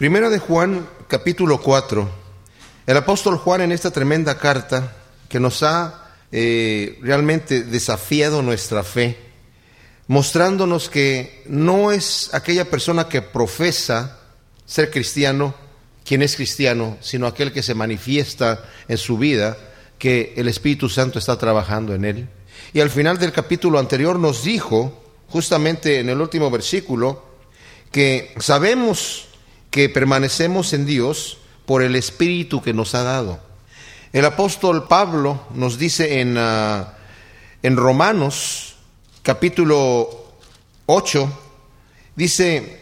Primera de Juan, capítulo 4. El apóstol Juan en esta tremenda carta que nos ha eh, realmente desafiado nuestra fe, mostrándonos que no es aquella persona que profesa ser cristiano quien es cristiano, sino aquel que se manifiesta en su vida que el Espíritu Santo está trabajando en él. Y al final del capítulo anterior nos dijo, justamente en el último versículo, que sabemos que permanecemos en Dios por el Espíritu que nos ha dado. El apóstol Pablo nos dice en, ah, en Romanos capítulo 8, dice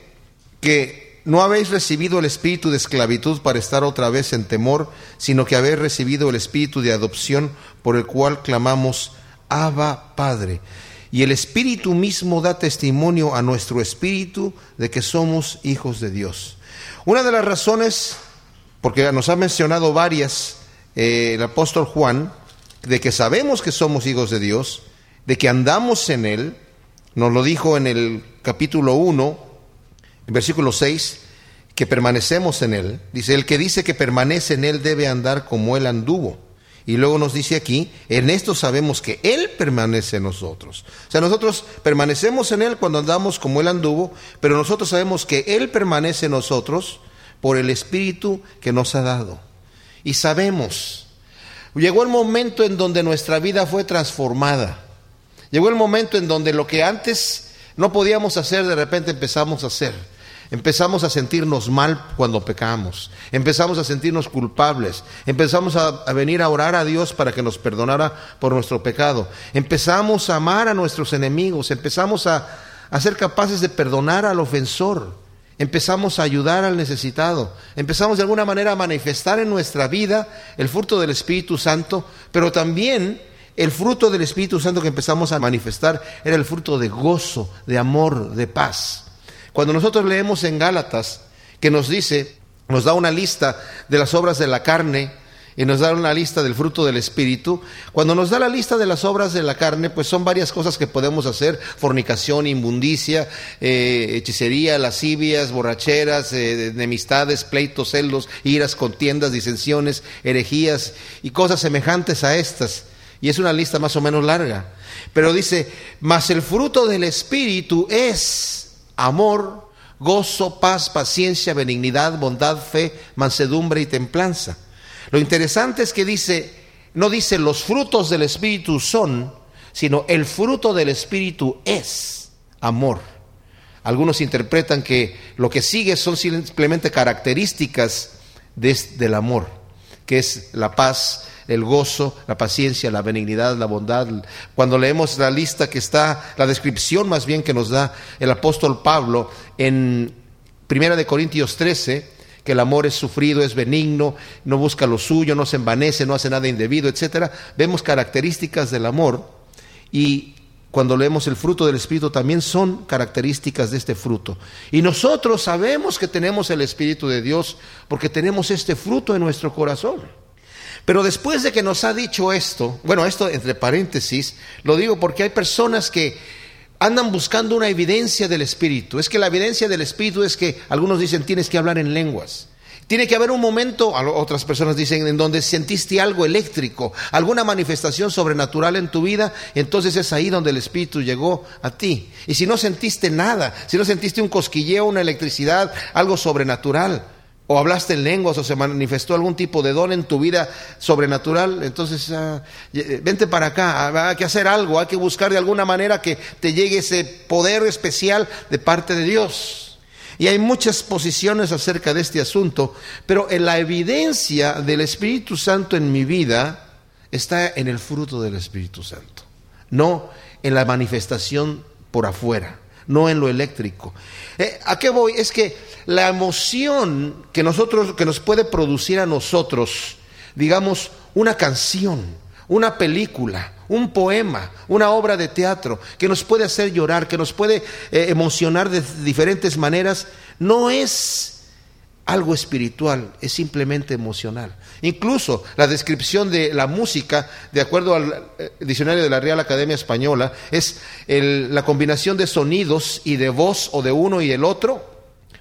que no habéis recibido el espíritu de esclavitud para estar otra vez en temor, sino que habéis recibido el espíritu de adopción por el cual clamamos, Abba Padre. Y el espíritu mismo da testimonio a nuestro espíritu de que somos hijos de Dios. Una de las razones, porque nos ha mencionado varias eh, el apóstol Juan, de que sabemos que somos hijos de Dios, de que andamos en Él, nos lo dijo en el capítulo 1, en versículo 6, que permanecemos en Él. Dice, el que dice que permanece en Él debe andar como Él anduvo. Y luego nos dice aquí, en esto sabemos que Él permanece en nosotros. O sea, nosotros permanecemos en Él cuando andamos como Él anduvo, pero nosotros sabemos que Él permanece en nosotros por el Espíritu que nos ha dado. Y sabemos, llegó el momento en donde nuestra vida fue transformada. Llegó el momento en donde lo que antes no podíamos hacer, de repente empezamos a hacer. Empezamos a sentirnos mal cuando pecamos, empezamos a sentirnos culpables, empezamos a, venir a orar a Dios para que nos perdonara por nuestro pecado, empezamos a amar a nuestros enemigos, empezamos a ser capaces de perdonar al ofensor empezamos a ayudar al necesitado, empezamos de alguna manera a manifestar en nuestra vida el fruto del Espíritu Santo, pero también el fruto del Espíritu Santo que empezamos a manifestar era el fruto de gozo, de amor, de paz. Cuando nosotros leemos en Gálatas que nos dice, nos da una lista de las obras de la carne, y nos da una lista del fruto del Espíritu. Cuando nos da la lista de las obras de la carne, pues son varias cosas que podemos hacer, fornicación, inmundicia, eh, hechicería, lascivias, borracheras, eh, enemistades, pleitos, celos, iras, contiendas, disensiones, herejías y cosas semejantes a estas. Y es una lista más o menos larga. Pero dice, mas el fruto del Espíritu es amor, gozo, paz, paciencia, benignidad, bondad, fe, mansedumbre y templanza. Lo interesante es que dice, no dice los frutos del Espíritu son, sino el fruto del Espíritu es amor. Algunos interpretan que lo que sigue son simplemente características del amor, que es la paz, el gozo, la paciencia, la benignidad, la bondad. Cuando leemos la lista que está, la descripción más bien que nos da el apóstol Pablo en Primera de Corintios 13, que el amor es sufrido, es benigno, no busca lo suyo, no se envanece, no hace nada indebido, etcétera. Vemos características del amor y cuando leemos el fruto del Espíritu también son características de este fruto. Y nosotros sabemos que tenemos el Espíritu de Dios porque tenemos este fruto en nuestro corazón. Pero después de que nos ha dicho esto, bueno, esto entre paréntesis, lo digo porque hay personas que andan buscando una evidencia del Espíritu. Es que la evidencia del Espíritu es que algunos dicen tienes que hablar en lenguas. Tiene que haber un momento, otras personas dicen, en donde sentiste algo eléctrico, alguna manifestación sobrenatural en tu vida, entonces es ahí donde el Espíritu llegó a ti. Y si no sentiste nada, si no sentiste un cosquilleo, una electricidad, algo sobrenatural, o hablaste en lenguas o se manifestó algún tipo de don en tu vida sobrenatural, entonces ah, eh, vente para acá, ah, hay que hacer algo, hay que buscar de alguna manera que te llegue ese poder especial de parte de Dios. Y hay muchas posiciones acerca de este asunto, pero en la evidencia del Espíritu Santo en mi vida está en el fruto del Espíritu Santo, no en la manifestación por afuera no en lo eléctrico. Eh, ¿A qué voy? Es que la emoción que nosotros, que nos puede producir a nosotros, digamos, una canción, una película, un poema, una obra de teatro, que nos puede hacer llorar, que nos puede eh, emocionar de diferentes maneras, no es algo espiritual, es simplemente emocional. Incluso la descripción de la música, de acuerdo al eh, diccionario de la Real Academia Española, es la combinación de sonidos y de voz o de uno y el otro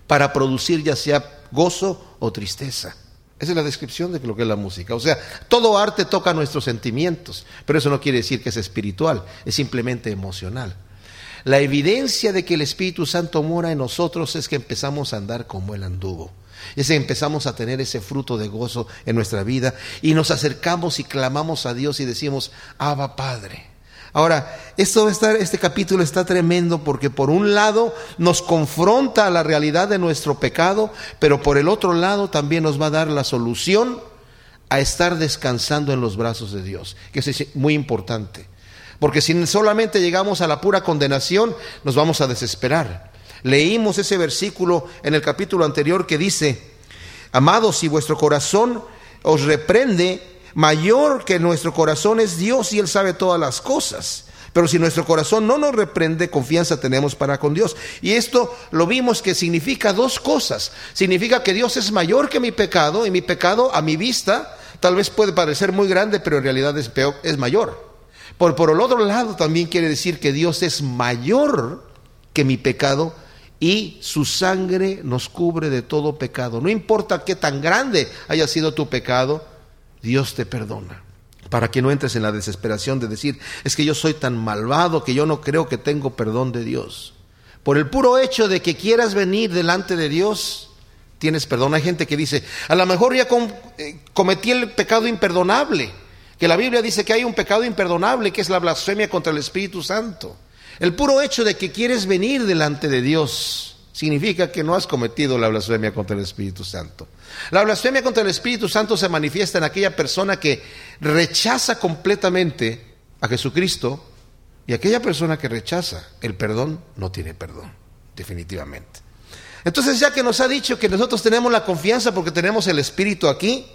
para producir ya sea gozo o tristeza. Esa es la descripción de lo que es la música. O sea, todo arte toca nuestros sentimientos, pero eso no quiere decir que es espiritual, es simplemente emocional. La evidencia de que el Espíritu Santo mora en nosotros es que empezamos a andar como Él anduvo. Es empezamos a tener ese fruto de gozo en nuestra vida y nos acercamos y clamamos a Dios y decimos, Abba Padre. Ahora, esto este capítulo está tremendo porque por un lado nos confronta a la realidad de nuestro pecado, pero por el otro lado también nos va a dar la solución a estar descansando en los brazos de Dios, que es muy importante. Porque si solamente llegamos a la pura condenación, nos vamos a desesperar. Leímos ese versículo en el capítulo anterior que dice, amados, si vuestro corazón os reprende, mayor que nuestro corazón es Dios y Él sabe todas las cosas. Pero si nuestro corazón no nos reprende, confianza tenemos para con Dios. Y esto lo vimos que significa dos cosas. Significa que Dios es mayor que mi pecado y mi pecado a mi vista tal vez puede parecer muy grande, pero en realidad es, peor, es mayor. Por, por el otro lado también quiere decir que Dios es mayor que mi pecado y su sangre nos cubre de todo pecado. No importa qué tan grande haya sido tu pecado, Dios te perdona. Para que no entres en la desesperación de decir, es que yo soy tan malvado que yo no creo que tengo perdón de Dios. Por el puro hecho de que quieras venir delante de Dios, tienes perdón. Hay gente que dice, a lo mejor ya eh, cometí el pecado imperdonable, que la Biblia dice que hay un pecado imperdonable, que es la blasfemia contra el Espíritu Santo. El puro hecho de que quieres venir delante de Dios significa que no has cometido la blasfemia contra el Espíritu Santo. La blasfemia contra el Espíritu Santo se manifiesta en aquella persona que rechaza completamente a Jesucristo y aquella persona que rechaza el perdón no tiene perdón, definitivamente. Entonces ya que nos ha dicho que nosotros tenemos la confianza porque tenemos el Espíritu aquí,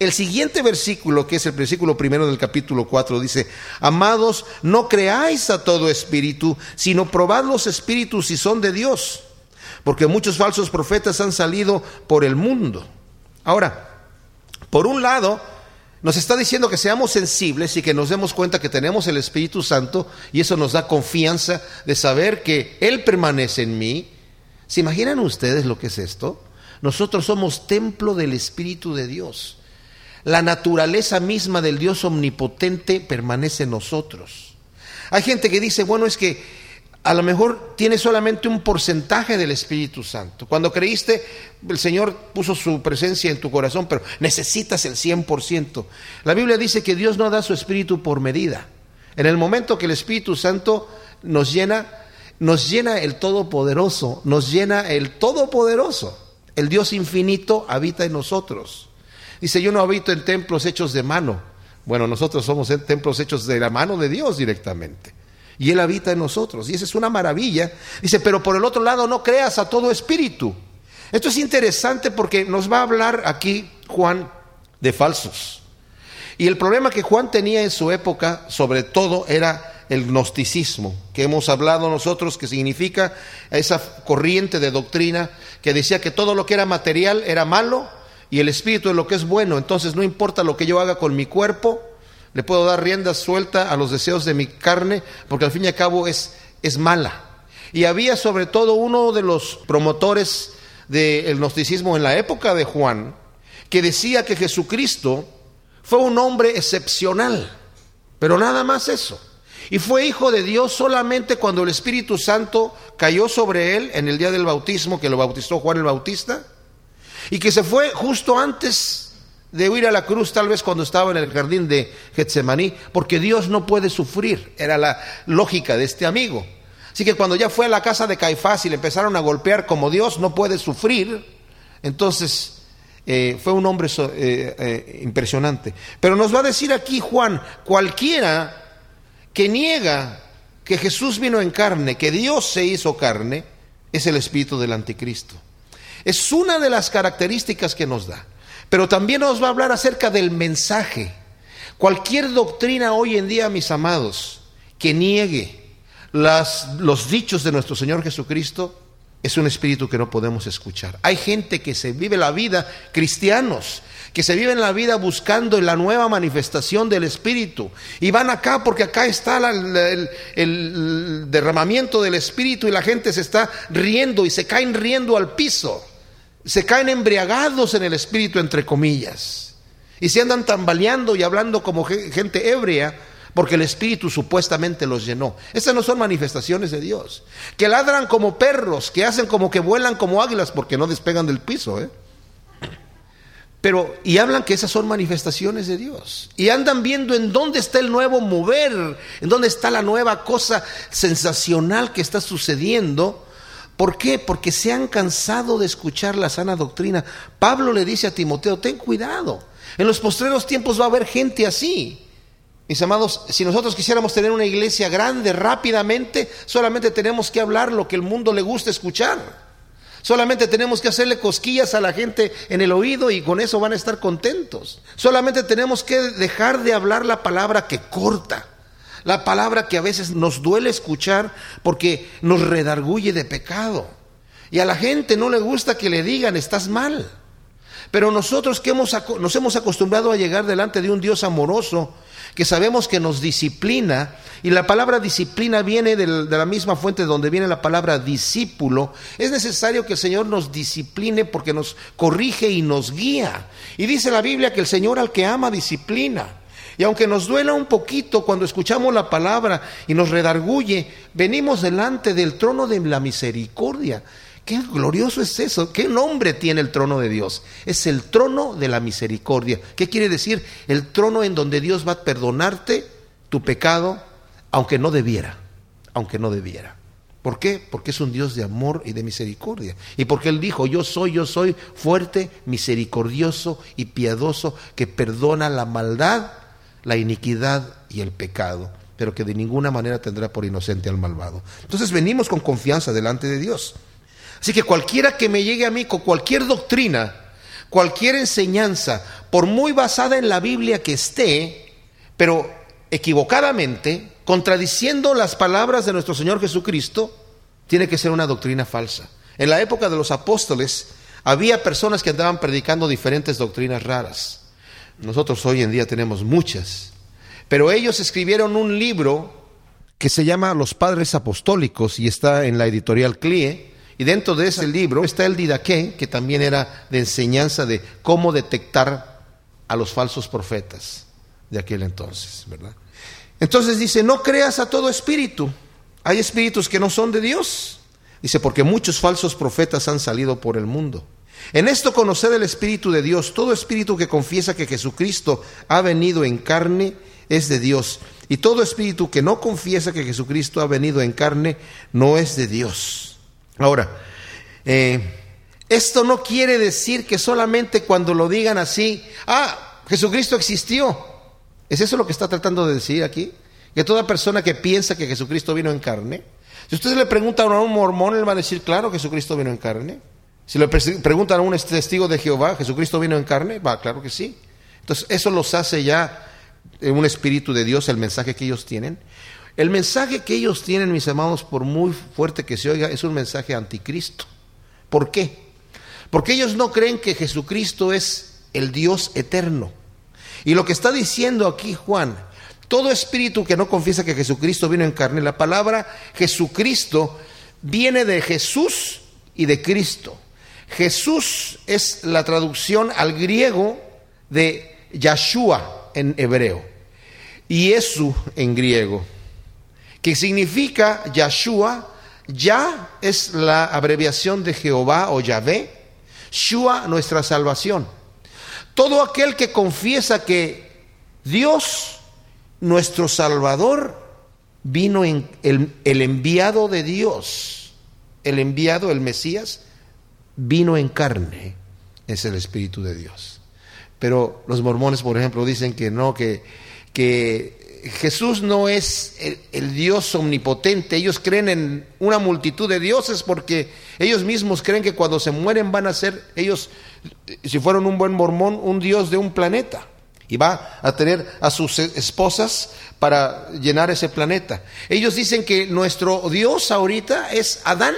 el siguiente versículo, que es el versículo primero del capítulo 4, dice, amados, no creáis a todo espíritu, sino probad los espíritus si son de Dios porque muchos falsos profetas han salido por el mundo. Ahora, por un lado, nos está diciendo que seamos sensibles y que nos demos cuenta que tenemos el Espíritu Santo y eso nos da confianza de saber que Él permanece en mí. ¿Se imaginan ustedes lo que es esto? Nosotros somos templo del Espíritu de Dios. La naturaleza misma del Dios omnipotente permanece en nosotros. Hay gente que dice, bueno, es que a lo mejor tienes solamente un porcentaje del Espíritu Santo. Cuando creíste, el Señor puso su presencia en tu corazón, pero necesitas el 100%. La Biblia dice que Dios no da su Espíritu por medida. En el momento que el Espíritu Santo nos llena, nos llena el Todopoderoso, nos llena el Todopoderoso. El Dios infinito habita en nosotros. Dice, yo no habito en templos hechos de mano. Bueno, nosotros somos templos hechos de la mano de Dios directamente y Él habita en nosotros. Y esa es una maravilla. Dice, pero por el otro lado no creas a todo espíritu. Esto es interesante porque nos va a hablar aquí Juan de falsos. Y el problema que Juan tenía en su época, sobre todo, era el gnosticismo, que hemos hablado nosotros, que significa esa corriente de doctrina que decía que todo lo que era material era malo y el espíritu es lo que es bueno. Entonces no importa lo que yo haga con mi cuerpo, le puedo dar rienda suelta a los deseos de mi carne, porque al fin y al cabo es, es mala. Y había sobre todo uno de los promotores del gnosticismo en la época de Juan, que decía que Jesucristo fue un hombre excepcional, pero nada más eso. Y fue hijo de Dios solamente cuando el Espíritu Santo cayó sobre él en el día del bautismo, que lo bautizó Juan el Bautista, y que se fue justo antes de huir a la cruz tal vez cuando estaba en el jardín de Getsemaní, porque Dios no puede sufrir, era la lógica de este amigo. Así que cuando ya fue a la casa de Caifás y le empezaron a golpear como Dios no puede sufrir, entonces eh, fue un hombre eh, eh, impresionante. Pero nos va a decir aquí Juan, cualquiera que niega que Jesús vino en carne, que Dios se hizo carne, es el espíritu del anticristo. Es una de las características que nos da. Pero también nos va a hablar acerca del mensaje. Cualquier doctrina hoy en día, mis amados, que niegue los dichos de nuestro Señor Jesucristo, es un espíritu que no podemos escuchar. Hay gente que se vive la vida, cristianos, que se viven la vida buscando la nueva manifestación del Espíritu. Y van acá porque acá está el derramamiento del Espíritu y la gente se está riendo y se caen riendo al piso. Se caen embriagados en el espíritu, entre comillas, y se andan tambaleando y hablando como gente ebria, porque el Espíritu supuestamente los llenó. Esas no son manifestaciones de Dios. Que ladran como perros, que hacen como que vuelan como águilas porque no despegan del piso. ¿eh? Pero, y hablan que esas son manifestaciones de Dios. Y andan viendo en dónde está el nuevo mover, en dónde está la nueva cosa sensacional que está sucediendo. ¿Por qué? Porque se han cansado de escuchar la sana doctrina. Pablo le dice a Timoteo, ten cuidado. En los postreros tiempos va a haber gente así. Mis amados, si nosotros quisiéramos tener una iglesia grande rápidamente, solamente tenemos que hablar lo que el mundo le gusta escuchar. Solamente tenemos que hacerle cosquillas a la gente en el oído y con eso van a estar contentos. Solamente tenemos que dejar de hablar la palabra que corta, la palabra que a veces nos duele escuchar porque nos redarguye de pecado. Y a la gente no le gusta que le digan estás mal. Pero nosotros que hemos, nos hemos acostumbrado a llegar delante de un Dios amoroso, que sabemos que nos disciplina, y la palabra disciplina viene de la misma fuente donde viene la palabra discípulo, es necesario que el Señor nos discipline porque nos corrige y nos guía. Y dice la Biblia que el Señor al que ama disciplina. Y aunque nos duela un poquito cuando escuchamos la palabra y nos redarguye, venimos delante del trono de la misericordia Qué glorioso es eso. ¿Qué nombre tiene el trono de Dios? Es el trono de la misericordia. ¿Qué quiere decir? El trono en donde Dios va a perdonarte tu pecado, aunque no debiera. Aunque no debiera. ¿Por qué? Porque es un Dios de amor y de misericordia. Y porque Él dijo, yo soy, yo soy fuerte, misericordioso y piadoso, que perdona la maldad, la iniquidad y el pecado, pero que de ninguna manera tendrá por inocente al malvado. Entonces venimos con confianza delante de Dios. Así que cualquiera que me llegue a mí con cualquier doctrina, cualquier enseñanza, por muy basada en la Biblia que esté, pero equivocadamente, contradiciendo las palabras de nuestro Señor Jesucristo, tiene que ser una doctrina falsa. En la época de los apóstoles había personas que andaban predicando diferentes doctrinas raras. Nosotros hoy en día tenemos muchas. Pero ellos escribieron un libro que se llama Los Padres Apostólicos y está en la editorial CLIE y dentro de ese libro está el Didaqué, que también era de enseñanza de cómo detectar a los falsos profetas de aquel entonces, ¿verdad? Entonces dice, no creas a todo espíritu. Hay espíritus que no son de Dios. Dice, porque muchos falsos profetas han salido por el mundo. En esto conoced el Espíritu de Dios. Todo espíritu que confiesa que Jesucristo ha venido en carne es de Dios. Y todo espíritu que no confiesa que Jesucristo ha venido en carne no es de Dios. Ahora, eh, esto no quiere decir que solamente cuando lo digan así, ah, Jesucristo existió. ¿Es eso lo que está tratando de decir aquí? Que toda persona que piensa que Jesucristo vino en carne, si ustedes le preguntan a un mormón, él va a decir, claro, Jesucristo vino en carne. Si le preguntan a un testigo de Jehová, ¿Jesucristo vino en carne? Va, claro que sí. Entonces, eso los hace ya un espíritu de Dios, el mensaje que ellos tienen. El mensaje que ellos tienen, mis amados, por muy fuerte que se oiga, es un mensaje anticristo. ¿Por qué? Porque ellos no creen que Jesucristo es el Dios eterno. Y lo que está diciendo aquí Juan, todo espíritu que no confiesa que Jesucristo vino en carne, la palabra Jesucristo viene de Jesús y de Cristo. Jesús es la traducción al griego de Yahshua en hebreo y Jesús en griego que significa Yahshua. Ya es la abreviación de Jehová o Yahvé. Shua, nuestra salvación. Todo aquel que confiesa que Dios, nuestro Salvador, vino en el, el enviado de Dios, el enviado, el Mesías, vino en carne, es el Espíritu de Dios. Pero los mormones, por ejemplo, dicen que no, que, que Jesús no es el, Dios omnipotente, ellos creen en una multitud de dioses porque ellos mismos creen que cuando se mueren van a ser ellos, si fueron un buen mormón, un Dios de un planeta y va a tener a sus esposas para llenar ese planeta. Ellos dicen que nuestro Dios ahorita es Adán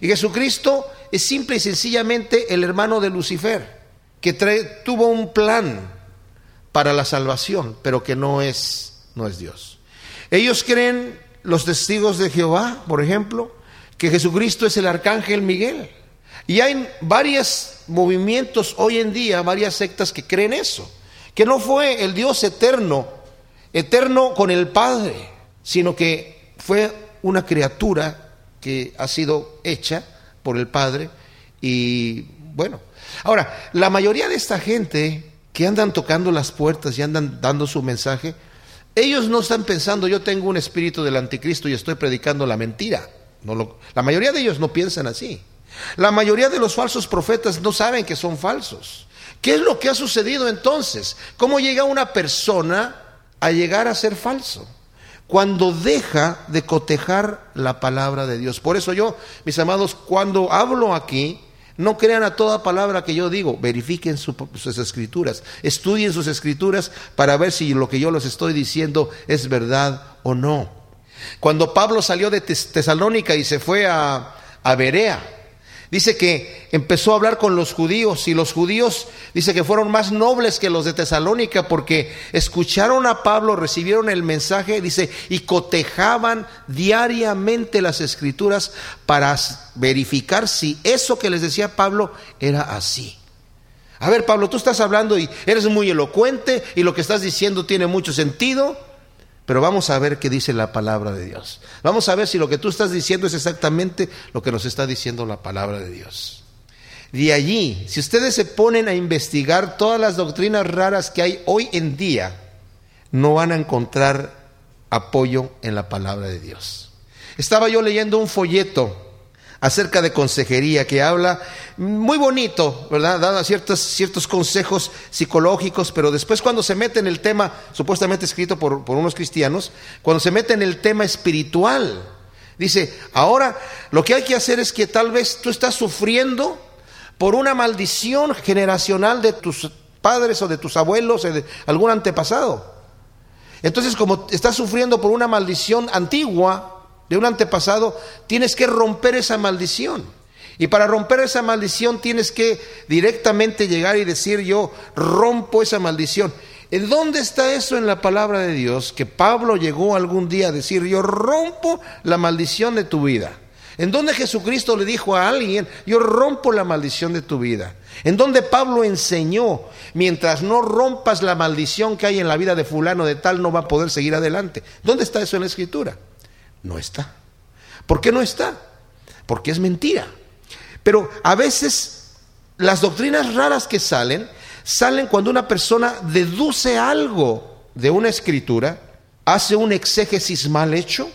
y Jesucristo es simple y sencillamente el hermano de Lucifer, que tuvo un plan para la salvación, pero que no es no es Dios. Ellos creen, los testigos de Jehová, por ejemplo, que Jesucristo es el arcángel Miguel. Y hay varios movimientos hoy en día, varias sectas que creen eso, que no fue el Dios eterno, eterno con el Padre, sino que fue una criatura que ha sido hecha por el Padre y bueno, ahora, la mayoría de esta gente que andan tocando las puertas y andan dando su mensaje, ellos no están pensando, yo tengo un espíritu del anticristo y estoy predicando la mentira. No la mayoría de ellos no piensan así. La mayoría de los falsos profetas no saben que son falsos. ¿Qué es lo que ha sucedido entonces? ¿Cómo llega una persona a llegar a ser falso? Cuando deja de cotejar la palabra de Dios. Por eso yo, mis amados, cuando hablo aquí, no crean a toda palabra que yo digo, verifiquen sus escrituras, estudien sus escrituras para ver si lo que yo les estoy diciendo es verdad o no. Cuando Pablo salió de Tesalónica y se fue a, a Berea, Dice que empezó a hablar con los judíos y los judíos dice que fueron más nobles que los de Tesalónica porque escucharon a Pablo, recibieron el mensaje, dice, y cotejaban diariamente las escrituras para verificar si eso que les decía Pablo era así. A ver, Pablo, tú estás hablando y eres muy elocuente y lo que estás diciendo tiene mucho sentido. Pero vamos a ver qué dice la palabra de Dios. Vamos a ver si lo que tú estás diciendo es exactamente lo que nos está diciendo la palabra de Dios. De allí, si ustedes se ponen a investigar todas las doctrinas raras que hay hoy en día, no van a encontrar apoyo en la palabra de Dios. Estaba yo leyendo un folleto acerca de consejería, que habla muy bonito, ¿verdad? Dada ciertos, ciertos consejos psicológicos, pero después cuando se mete en el tema, supuestamente escrito por, por unos cristianos, cuando se mete en el tema espiritual, dice, ahora lo que hay que hacer es que tal vez tú estás sufriendo por una maldición generacional de tus padres o de tus abuelos o de algún antepasado. Entonces, como estás sufriendo por una maldición antigua, de un antepasado, tienes que romper esa maldición. Y para romper esa maldición tienes que directamente llegar y decir yo rompo esa maldición. ¿En dónde está eso en la palabra de Dios? Que Pablo llegó algún día a decir yo rompo la maldición de tu vida. ¿En dónde Jesucristo le dijo a alguien yo rompo la maldición de tu vida? ¿En dónde Pablo enseñó mientras no rompas la maldición que hay en la vida de fulano de tal no va a poder seguir adelante? ¿Dónde está eso en la escritura? No está. ¿Por qué no está? Porque es mentira. Pero a veces las doctrinas raras que salen, salen cuando una persona deduce algo de una escritura, hace un exégesis mal hecho,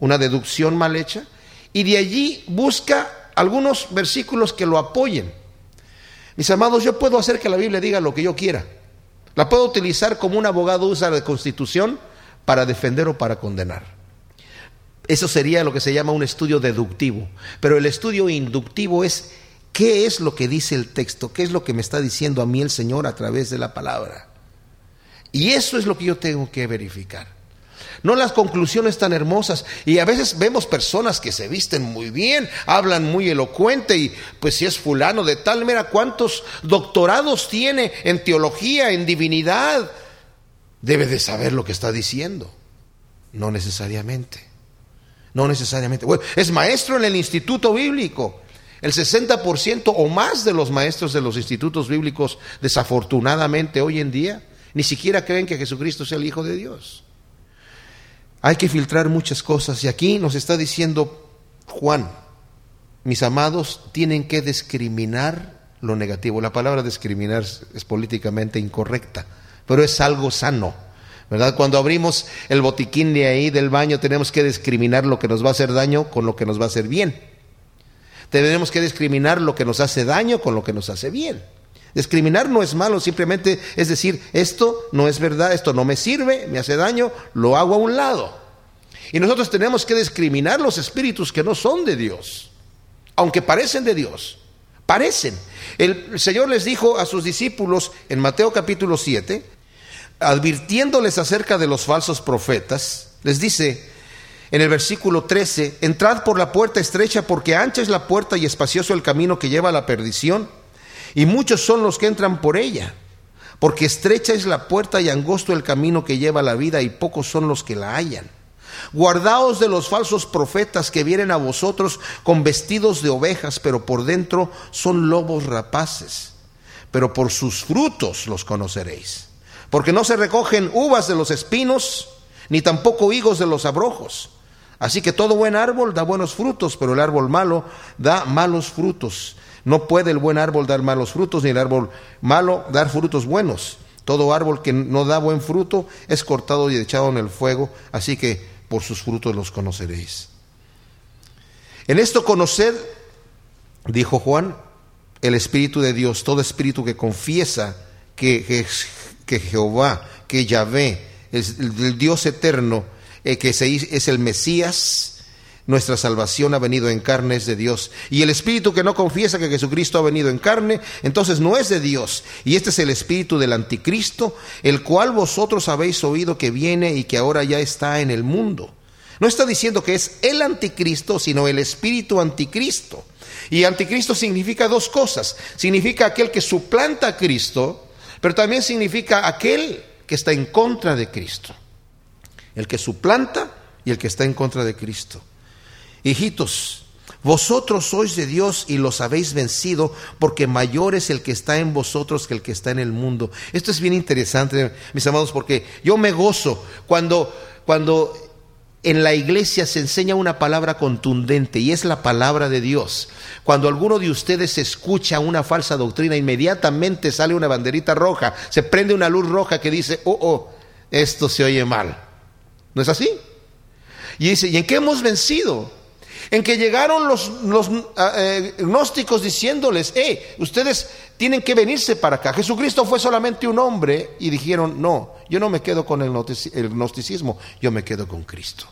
una deducción mal hecha, y de allí busca algunos versículos que lo apoyen. Mis amados, yo puedo hacer que la Biblia diga lo que yo quiera. La puedo utilizar como un abogado usa la constitución para defender o para condenar. Eso sería lo que se llama un estudio deductivo. Pero el estudio inductivo es qué es lo que dice el texto, qué es lo que me está diciendo a mí el Señor a través de la palabra. Y eso es lo que yo tengo que verificar. No las conclusiones tan hermosas. Y a veces vemos personas que se visten muy bien, hablan muy elocuente y pues si es fulano de tal, mira cuántos doctorados tiene en teología, en divinidad. Debe de saber lo que está diciendo. No necesariamente. No necesariamente. Bueno, es maestro en el instituto bíblico. El 60% o más de los maestros de los institutos bíblicos, desafortunadamente hoy en día, ni siquiera creen que Jesucristo sea el Hijo de Dios. Hay que filtrar muchas cosas y aquí nos está diciendo Juan, mis amados, tienen que discriminar lo negativo. La palabra discriminar es políticamente incorrecta, pero es algo sano. Cuando abrimos el botiquín de ahí del baño tenemos que discriminar lo que nos va a hacer daño con lo que nos va a hacer bien. Tenemos que discriminar lo que nos hace daño con lo que nos hace bien. Discriminar no es malo, simplemente es decir, esto no es verdad, esto no me sirve, me hace daño, lo hago a un lado. Y nosotros tenemos que discriminar los espíritus que no son de Dios, aunque parecen de Dios, parecen. El Señor les dijo a sus discípulos en Mateo capítulo 7, advirtiéndoles acerca de los falsos profetas, les dice en el versículo 13, entrad por la puerta estrecha porque ancha es la puerta y espacioso el camino que lleva a la perdición, y muchos son los que entran por ella, porque estrecha es la puerta y angosto el camino que lleva a la vida y pocos son los que la hallan. Guardaos de los falsos profetas que vienen a vosotros con vestidos de ovejas, pero por dentro son lobos rapaces. Pero por sus frutos los conoceréis. Porque no se recogen uvas de los espinos, ni tampoco higos de los abrojos. Así que todo buen árbol da buenos frutos, pero el árbol malo da malos frutos. No puede el buen árbol dar malos frutos, ni el árbol malo dar frutos buenos. Todo árbol que no da buen fruto es cortado y echado en el fuego, así que por sus frutos los conoceréis. En esto conoced, dijo Juan, el Espíritu de Dios, todo espíritu que confiesa que, que, Jehová, que Yahvé, es el, Dios eterno, eh, que es el Mesías, nuestra salvación ha venido en carne, es de Dios. Y el espíritu que no confiesa que Jesucristo ha venido en carne, entonces no es de Dios. Y este es el espíritu del anticristo, el cual vosotros habéis oído que viene y que ahora ya está en el mundo. No está diciendo que es el anticristo, sino el espíritu anticristo. Y anticristo significa dos cosas. Significa aquel que suplanta a Cristo, pero también significa aquel que está en contra de Cristo. El que suplanta y el que está en contra de Cristo. Hijitos, vosotros sois de Dios y los habéis vencido, porque mayor es el que está en vosotros que el que está en el mundo. Esto es bien interesante, mis amados, porque yo me gozo cuando, cuando en la iglesia se enseña una palabra contundente y es la palabra de Dios. Cuando alguno de ustedes escucha una falsa doctrina, inmediatamente sale una banderita roja, se prende una luz roja que dice, oh, oh, esto se oye mal. ¿No es así? Y dice, ¿y en qué hemos vencido? En que llegaron los, ah, eh, gnósticos diciéndoles, eh, ustedes tienen que venirse para acá. Jesucristo fue solamente un hombre y dijeron, no, yo no me quedo con el, gnosticismo, yo me quedo con Cristo.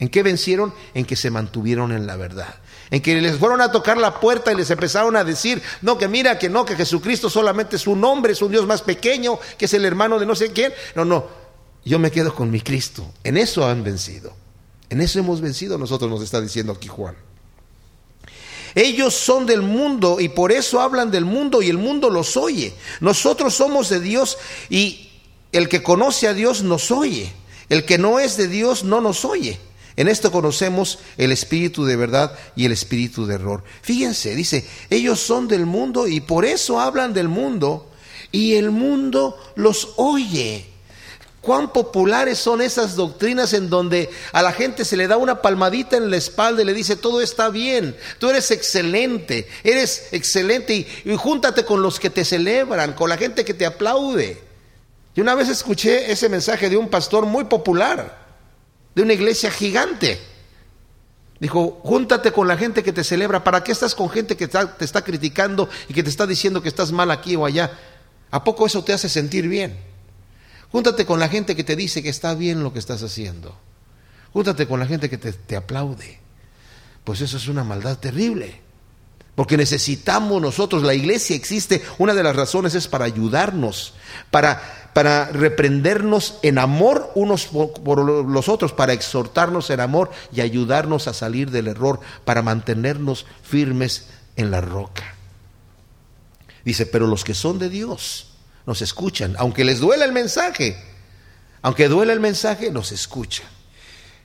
¿En qué vencieron? En que se mantuvieron en la verdad. En que les fueron a tocar la puerta y les empezaron a decir, no, que mira, que no, que Jesucristo solamente es un hombre, es un Dios más pequeño, que es el hermano de no sé quién. No, no, yo me quedo con mi Cristo. En eso han vencido. En eso hemos vencido nosotros, nos está diciendo aquí Juan. Ellos son del mundo y por eso hablan del mundo y el mundo los oye. Nosotros somos de Dios y el que conoce a Dios nos oye. El que no es de Dios no nos oye. En esto conocemos el espíritu de verdad y el espíritu de error. Fíjense, dice, ellos son del mundo y por eso hablan del mundo y el mundo los oye. Cuán populares son esas doctrinas en donde a la gente se le da una palmadita en la espalda y le dice, todo está bien, tú eres excelente, eres excelente y, júntate con los que te celebran, con la gente que te aplaude. Y una vez escuché ese mensaje de un pastor muy popular, de una iglesia gigante. Dijo, júntate con la gente que te celebra. ¿Para qué estás con gente que te está criticando y que te está diciendo que estás mal aquí o allá? ¿A poco eso te hace sentir bien? Júntate con la gente que te dice que está bien lo que estás haciendo. Júntate con la gente que te, aplaude. Pues eso es una maldad terrible. Porque necesitamos nosotros, la iglesia existe, una de las razones es para ayudarnos, para, para reprendernos en amor unos por, los otros, para exhortarnos en amor y ayudarnos a salir del error, para mantenernos firmes en la roca. Dice, pero los que son de Dios, nos escuchan, aunque les duela el mensaje, aunque duela el mensaje, nos escuchan.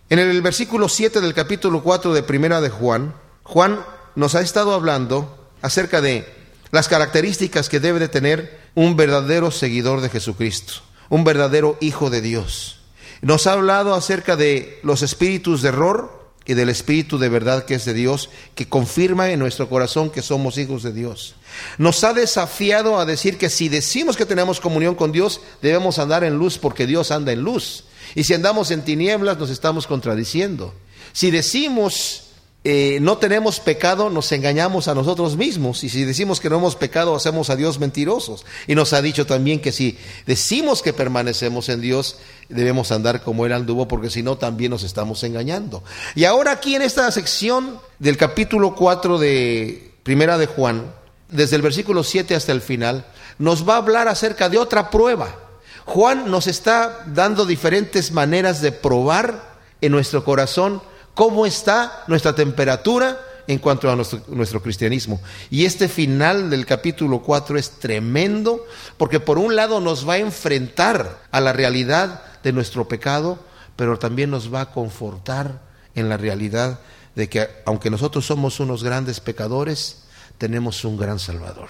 En el versículo 7 del capítulo 4 de Primera de Juan, Juan nos ha estado hablando acerca de las características que debe de tener un verdadero seguidor de Jesucristo, un verdadero hijo de Dios. Nos ha hablado acerca de los espíritus de error, y del Espíritu de verdad que es de Dios, que confirma en nuestro corazón que somos hijos de Dios. Nos ha desafiado a decir que si decimos que tenemos comunión con Dios, debemos andar en luz porque Dios anda en luz. Y si andamos en tinieblas, nos estamos contradiciendo. Si decimos eh, no tenemos pecado, nos engañamos a nosotros mismos. Y si decimos que no hemos pecado, hacemos a Dios mentirosos. Y nos ha dicho también que si decimos que permanecemos en Dios, debemos andar como Él anduvo, porque si no, también nos estamos engañando. Y ahora aquí en esta sección del capítulo 4 de Primera de Juan, desde el versículo 7 hasta el final, nos va a hablar acerca de otra prueba. Juan nos está dando diferentes maneras de probar en nuestro corazón cómo está nuestra temperatura en cuanto a nuestro, cristianismo. Y este final del capítulo 4 es tremendo porque por un lado nos va a enfrentar a la realidad de nuestro pecado, pero también nos va a confortar en la realidad de que aunque nosotros somos unos grandes pecadores, tenemos un gran Salvador.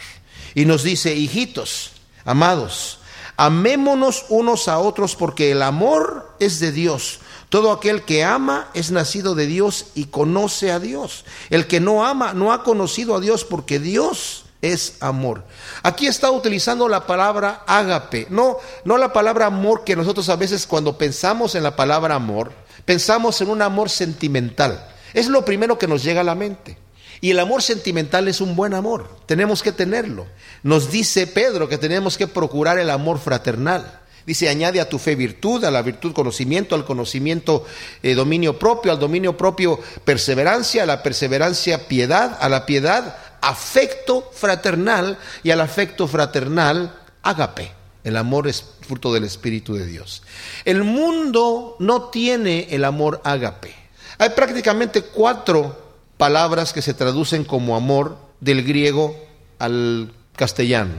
Y nos dice, hijitos, amados, amémonos unos a otros porque el amor es de Dios. Todo aquel que ama es nacido de Dios y conoce a Dios. El que no ama no ha conocido a Dios porque Dios es amor. Aquí está utilizando la palabra ágape, no, no la palabra amor que nosotros a veces cuando pensamos en la palabra amor, pensamos en un amor sentimental. Es lo primero que nos llega a la mente. Y el amor sentimental es un buen amor, tenemos que tenerlo. Nos dice Pedro que tenemos que procurar el amor fraternal. Dice, añade a tu fe virtud, a la virtud conocimiento, al conocimiento eh, dominio propio, al dominio propio perseverancia, a la perseverancia piedad, a la piedad afecto fraternal y al afecto fraternal ágape. El amor es fruto del Espíritu de Dios. El mundo no tiene el amor ágape. Hay prácticamente cuatro palabras que se traducen como amor del griego al castellano.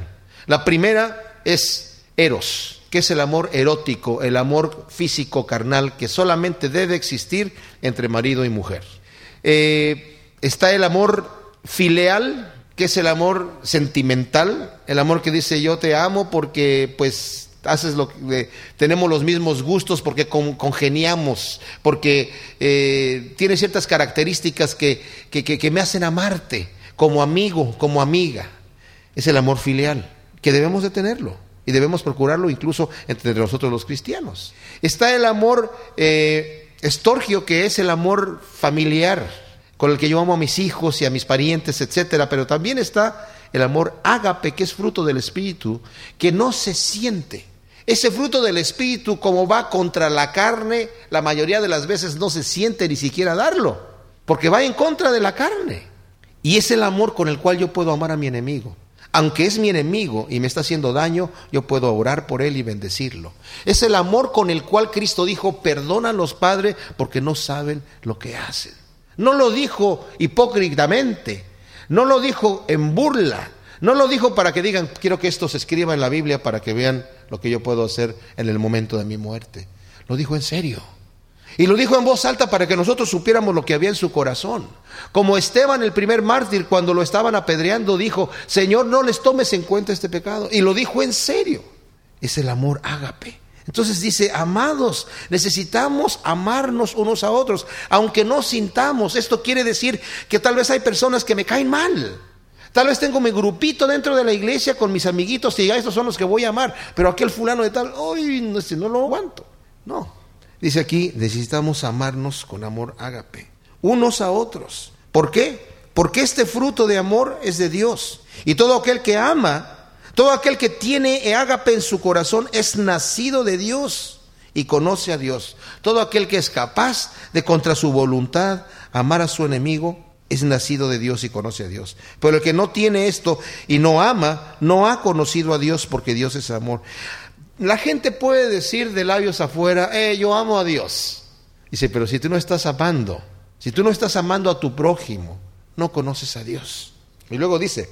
La primera es eros, que es el amor erótico, el amor físico carnal que solamente debe existir entre marido y mujer. Eh, está el amor filial, que es el amor sentimental, el amor que dice yo te amo porque pues haces lo que tenemos los mismos gustos porque congeniamos, porque eh, tiene ciertas características que, que, me hacen amarte como amigo, como amiga. Es el amor filial, que debemos de tenerlo y debemos procurarlo incluso entre nosotros los cristianos. Está el amor eh, estorgio, que es el amor familiar, con el que yo amo a mis hijos y a mis parientes, etcétera, pero también está el amor ágape, que es fruto del Espíritu, que no se siente. Ese fruto del Espíritu, como va contra la carne, la mayoría de las veces no se siente ni siquiera darlo, porque va en contra de la carne. Y es el amor con el cual yo puedo amar a mi enemigo. Aunque es mi enemigo y me está haciendo daño, yo puedo orar por él y bendecirlo. Es el amor con el cual Cristo dijo, perdona a los padres porque no saben lo que hacen. No lo dijo hipócritamente, no lo dijo en burla, no lo dijo para que digan, quiero que esto se escriba en la Biblia para que vean lo que yo puedo hacer en el momento de mi muerte. Lo dijo en serio. Y lo dijo en voz alta para que nosotros supiéramos lo que había en su corazón. Como Esteban, el primer mártir, cuando lo estaban apedreando, dijo, Señor, no les tomes en cuenta este pecado. Y lo dijo en serio. Es el amor ágape. Entonces dice, amados, necesitamos amarnos unos a otros, aunque no sintamos. Esto quiere decir que tal vez hay personas que me caen mal. Tal vez tengo mi grupito dentro de la iglesia con mis amiguitos y ya estos son los que voy a amar, pero aquel fulano de tal, hoy no, este, no lo aguanto. No. Dice aquí, necesitamos amarnos con amor ágape, unos a otros. ¿Por qué? Porque este fruto de amor es de Dios. Y todo aquel que ama, todo aquel que tiene ágape en su corazón es nacido de Dios y conoce a Dios. Todo aquel que es capaz de contra su voluntad amar a su enemigo es nacido de Dios y conoce a Dios. Pero el que no tiene esto y no ama, no ha conocido a Dios porque Dios es amor. La gente puede decir de labios afuera, eh, yo amo a Dios. Dice, pero si tú no estás amando, si tú no estás amando a tu prójimo, no conoces a Dios. Y luego dice,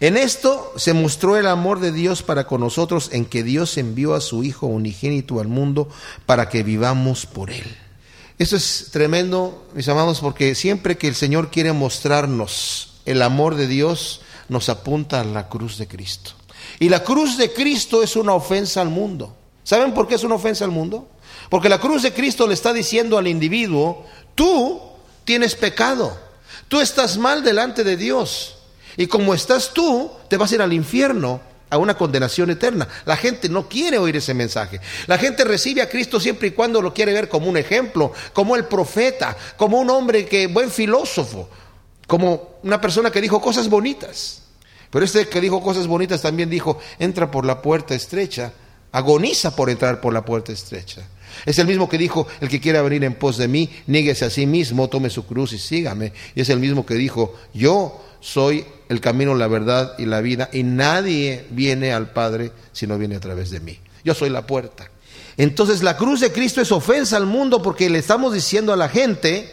en esto se mostró el amor de Dios para con nosotros en que Dios envió a su Hijo unigénito al mundo para que vivamos por Él. Esto es tremendo, mis amados, porque siempre que el Señor quiere mostrarnos el amor de Dios, nos apunta a la cruz de Cristo. Y la cruz de Cristo es una ofensa al mundo. ¿Saben por qué es una ofensa al mundo? Porque la cruz de Cristo le está diciendo al individuo, tú tienes pecado, tú estás mal delante de Dios. Y como estás tú, te vas a ir al infierno a una condenación eterna. La gente no quiere oír ese mensaje. La gente recibe a Cristo siempre y cuando lo quiere ver como un ejemplo, como el profeta, como un hombre que buen filósofo, como una persona que dijo cosas bonitas. Pero este que dijo cosas bonitas también dijo, entra por la puerta estrecha, agoniza por entrar por la puerta estrecha. Es el mismo que dijo, el que quiera venir en pos de mí, nieguese a sí mismo, tome su cruz y sígame. Y es el mismo que dijo, yo soy el camino, la verdad y la vida, y nadie viene al Padre si no viene a través de mí. Yo soy la puerta. Entonces la cruz de Cristo es ofensa al mundo porque le estamos diciendo a la gente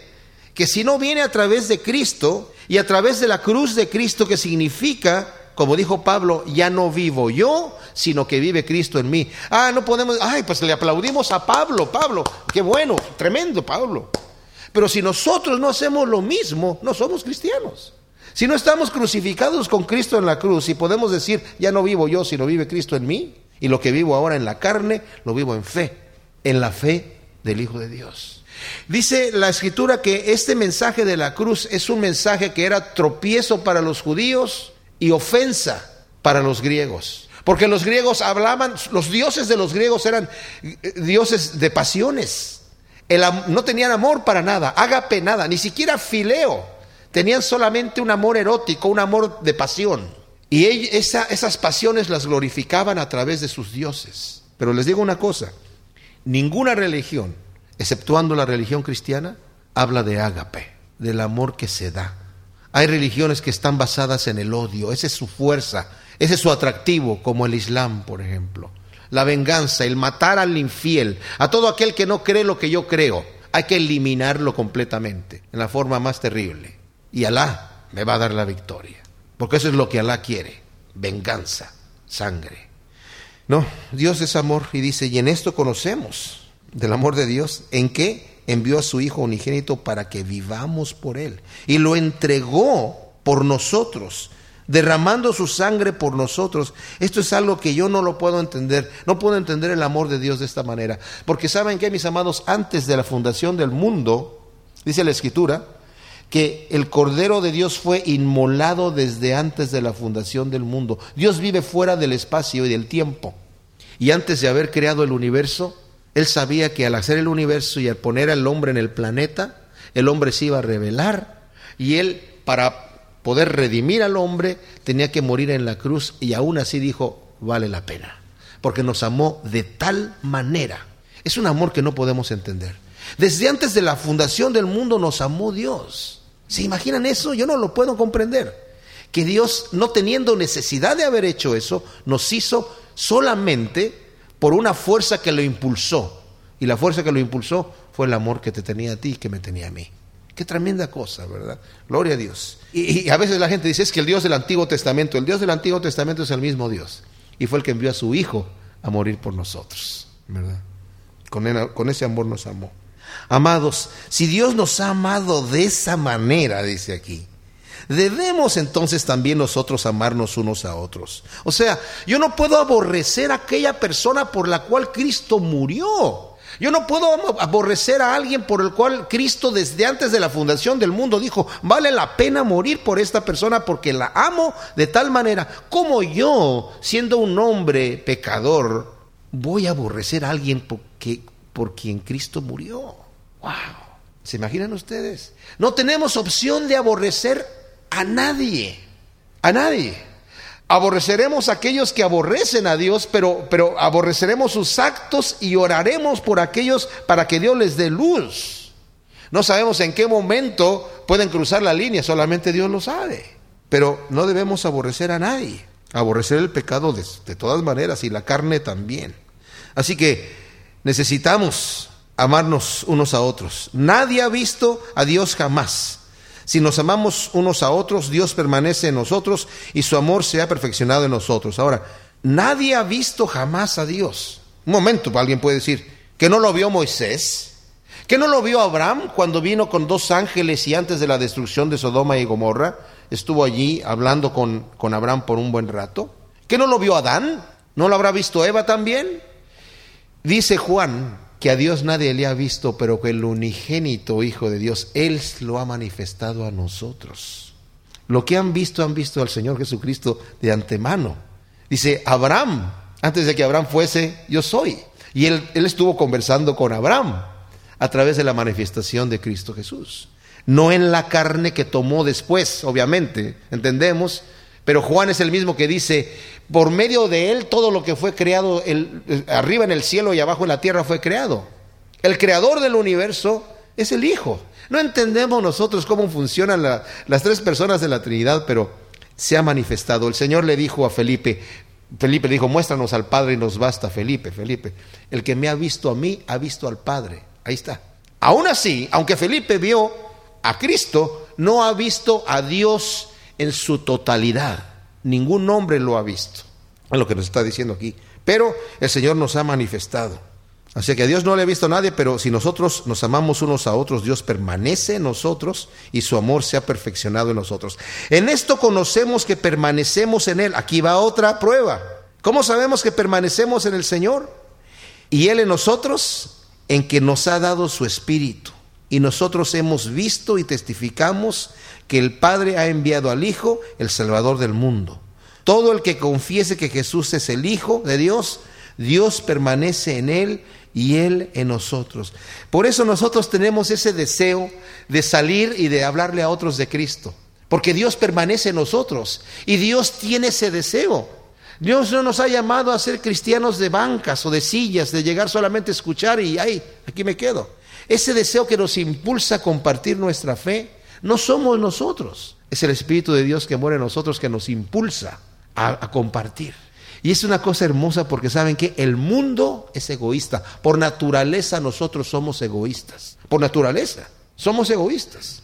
que si no viene a través de Cristo y a través de la cruz de Cristo que significa como dijo Pablo, ya no vivo yo, sino que vive Cristo en mí. Ah, no podemos, ay, pues le aplaudimos a Pablo, Pablo, qué bueno, tremendo Pablo. Pero si nosotros no hacemos lo mismo, no somos cristianos. Si no estamos crucificados con Cristo en la cruz y podemos decir, ya no vivo yo, sino vive Cristo en mí, y lo que vivo ahora en la carne, lo vivo en fe, en la fe del Hijo de Dios. Dice la escritura que este mensaje de la cruz es un mensaje que era tropiezo para los judíos y ofensa para los griegos. Porque los griegos hablaban, los dioses de los griegos eran eh, dioses de pasiones. no tenían amor para nada, ágape nada, ni siquiera fileo. Tenían solamente un amor erótico, un amor de pasión. Y esas pasiones las glorificaban a través de sus dioses. Pero les digo una cosa, ninguna religión exceptuando la religión cristiana, habla de ágape, del amor que se da. Hay religiones que están basadas en el odio, esa es su fuerza, ese es su atractivo, como el Islam, por ejemplo. La venganza, el matar al infiel, a todo aquel que no cree lo que yo creo, hay que eliminarlo completamente, en la forma más terrible. Y Alá me va a dar la victoria, porque eso es lo que Alá quiere, venganza, sangre. No, Dios es amor y dice, y en esto conocemos del amor de Dios, en que envió a su Hijo unigénito para que vivamos por Él. Y lo entregó por nosotros, derramando su sangre por nosotros. Esto es algo que yo no lo puedo entender. No puedo entender el amor de Dios de esta manera. Porque saben que, mis amados, antes de la fundación del mundo, dice la Escritura, que el Cordero de Dios fue inmolado desde antes de la fundación del mundo. Dios vive fuera del espacio y del tiempo. Y antes de haber creado el universo, él sabía que al hacer el universo y al poner al hombre en el planeta, el hombre se iba a revelar y él para poder redimir al hombre tenía que morir en la cruz y aún así dijo, vale la pena, porque nos amó de tal manera. Es un amor que no podemos entender. Desde antes de la fundación del mundo nos amó Dios. ¿Se imaginan eso? Yo no lo puedo comprender. Que Dios, no teniendo necesidad de haber hecho eso, nos hizo solamente por una fuerza que lo impulsó. Y la fuerza que lo impulsó fue el amor que te tenía a ti y que me tenía a mí. Qué tremenda cosa, ¿verdad? Gloria a Dios. Y, a veces la gente dice, es que el Dios del Antiguo Testamento, el Dios del Antiguo Testamento es el mismo Dios. Y fue el que envió a su Hijo a morir por nosotros, ¿verdad? Con, con ese amor nos amó. Amados, si Dios nos ha amado de esa manera, dice aquí, debemos entonces también nosotros amarnos unos a otros. O sea, yo no puedo aborrecer a aquella persona por la cual Cristo murió. Yo no puedo aborrecer a alguien por el cual Cristo desde antes de la fundación del mundo dijo, vale la pena morir por esta persona porque la amo de tal manera como yo, siendo un hombre pecador, voy a aborrecer a alguien por quien Cristo murió. ¡Wow! ¿Se imaginan ustedes? No tenemos opción de aborrecer a nadie, a nadie. Aborreceremos a aquellos que aborrecen a Dios, pero, pero aborreceremos sus actos y oraremos por aquellos para que Dios les dé luz. No sabemos en qué momento pueden cruzar la línea, solamente Dios lo sabe. Pero no debemos aborrecer a nadie. Aborrecer el pecado de, de todas maneras y la carne también. Así que necesitamos amarnos unos a otros. Nadie ha visto a Dios jamás. Si nos amamos unos a otros, Dios permanece en nosotros y su amor se ha perfeccionado en nosotros. Ahora, nadie ha visto jamás a Dios. Un momento, alguien puede decir, que no lo vio Moisés, que no lo vio Abraham cuando vino con dos ángeles y antes de la destrucción de Sodoma y Gomorra, estuvo allí hablando con, con Abraham por un buen rato. ¿Que no lo vio Adán? ¿No lo habrá visto Eva también? Dice Juan que a Dios nadie le ha visto, pero que el unigénito Hijo de Dios, Él lo ha manifestado a nosotros. Lo que han visto, han visto al Señor Jesucristo de antemano. Dice, Abraham, antes de que Abraham fuese, yo soy. Y él, él estuvo conversando con Abraham a través de la manifestación de Cristo Jesús. No en la carne que tomó después, obviamente, entendemos, pero Juan es el mismo que dice, por medio de él todo lo que fue creado arriba en el cielo y abajo en la tierra fue creado. El creador del universo es el Hijo. No entendemos nosotros cómo funcionan las tres personas de la Trinidad, pero se ha manifestado. El Señor le dijo a Felipe, Felipe dijo, muéstranos al Padre y nos basta, Felipe, Felipe. El que me ha visto a mí, ha visto al Padre. Ahí está. Aún así, aunque Felipe vio a Cristo, no ha visto a Dios en su totalidad. ningún hombre lo ha visto. Es lo que nos está diciendo aquí. Pero el Señor nos ha manifestado. Así que a Dios no le ha visto a nadie, pero si nosotros nos amamos unos a otros, Dios permanece en nosotros y su amor se ha perfeccionado en nosotros. En esto conocemos que permanecemos en Él. Aquí va otra prueba. ¿Cómo sabemos que permanecemos en el Señor? Y Él en nosotros, en que nos ha dado su Espíritu. Y nosotros hemos visto y testificamos que el Padre ha enviado al Hijo, el Salvador del mundo. Todo el que confiese que Jesús es el Hijo de Dios, Dios permanece en Él y Él en nosotros. Por eso nosotros tenemos ese deseo de salir y de hablarle a otros de Cristo. Porque Dios permanece en nosotros y Dios tiene ese deseo. Dios no nos ha llamado a ser cristianos de bancas o de sillas, de llegar solamente a escuchar y ay, aquí me quedo. Ese deseo que nos impulsa a compartir nuestra fe no somos nosotros, es el Espíritu de Dios que muere en nosotros que nos impulsa a, a compartir. Y es una cosa hermosa porque saben que el mundo es egoísta. Por naturaleza nosotros somos egoístas. Por naturaleza somos egoístas.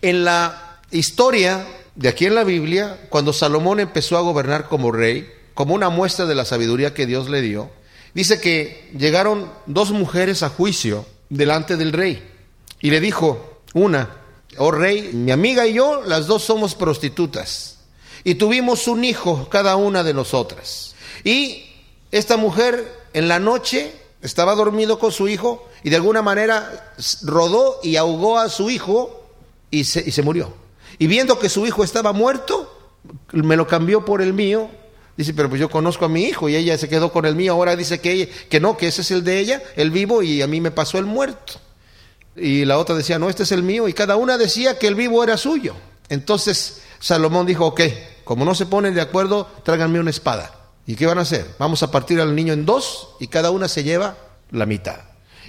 En la historia de aquí en la Biblia, cuando Salomón empezó a gobernar como rey, como una muestra de la sabiduría que Dios le dio, dice que llegaron dos mujeres a juicio delante del rey. Y le dijo, una, oh rey, mi amiga y yo, las dos somos prostitutas. Y tuvimos un hijo, cada una de nosotras. Y esta mujer en la noche estaba dormido con su hijo y de alguna manera rodó y ahogó a su hijo y se, y se murió. Y viendo que su hijo estaba muerto, me lo cambió por el mío. Dice, pero pues yo conozco a mi hijo y ella se quedó con el mío. Ahora dice que, que no, que ese es el de ella, el vivo, y a mí me pasó el muerto. Y la otra decía, no, este es el mío. Y cada una decía que el vivo era suyo. Entonces Salomón dijo, ok, como no se ponen de acuerdo, tráiganme una espada. ¿Y qué van a hacer? Vamos a partir al niño en dos y cada una se lleva la mitad.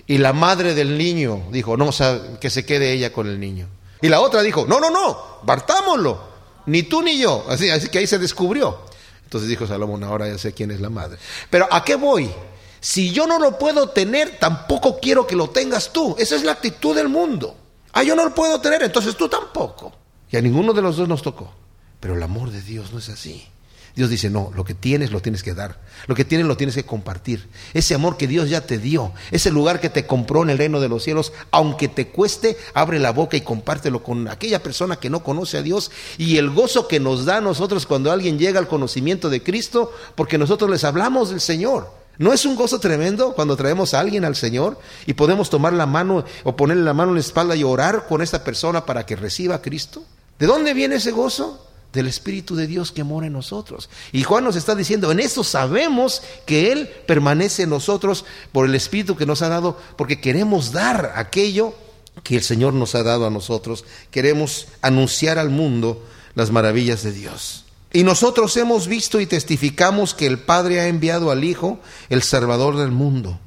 Y la madre del niño dijo, no, o sea, que se quede ella con el niño. Y la otra dijo, no, no, no, partámoslo, ni tú ni yo. Así, así que ahí se descubrió. Entonces dijo Salomón, ahora ya sé quién es la madre. Pero ¿a qué voy? Si yo no lo puedo tener, tampoco quiero que lo tengas tú. Esa es la actitud del mundo. Ah, yo no lo puedo tener, entonces tú tampoco. Y a ninguno de los dos nos tocó. Pero el amor de Dios no es así. Dios dice, no, lo que tienes lo tienes que dar. Lo que tienes lo tienes que compartir. Ese amor que Dios ya te dio, ese lugar que te compró en el reino de los cielos, aunque te cueste, abre la boca y compártelo con aquella persona que no conoce a Dios. Y el gozo que nos da a nosotros cuando alguien llega al conocimiento de Cristo, porque nosotros les hablamos del Señor. ¿No es un gozo tremendo cuando traemos a alguien al Señor y podemos tomar la mano o ponerle la mano en la espalda y orar con esta persona para que reciba a Cristo? ¿De dónde viene ese gozo? del Espíritu de Dios que mora en nosotros. Y Juan nos está diciendo, en eso sabemos que Él permanece en nosotros por el Espíritu que nos ha dado, porque queremos dar aquello que el Señor nos ha dado a nosotros. Queremos anunciar al mundo las maravillas de Dios. Y nosotros hemos visto y testificamos que el Padre ha enviado al Hijo, el Salvador del mundo.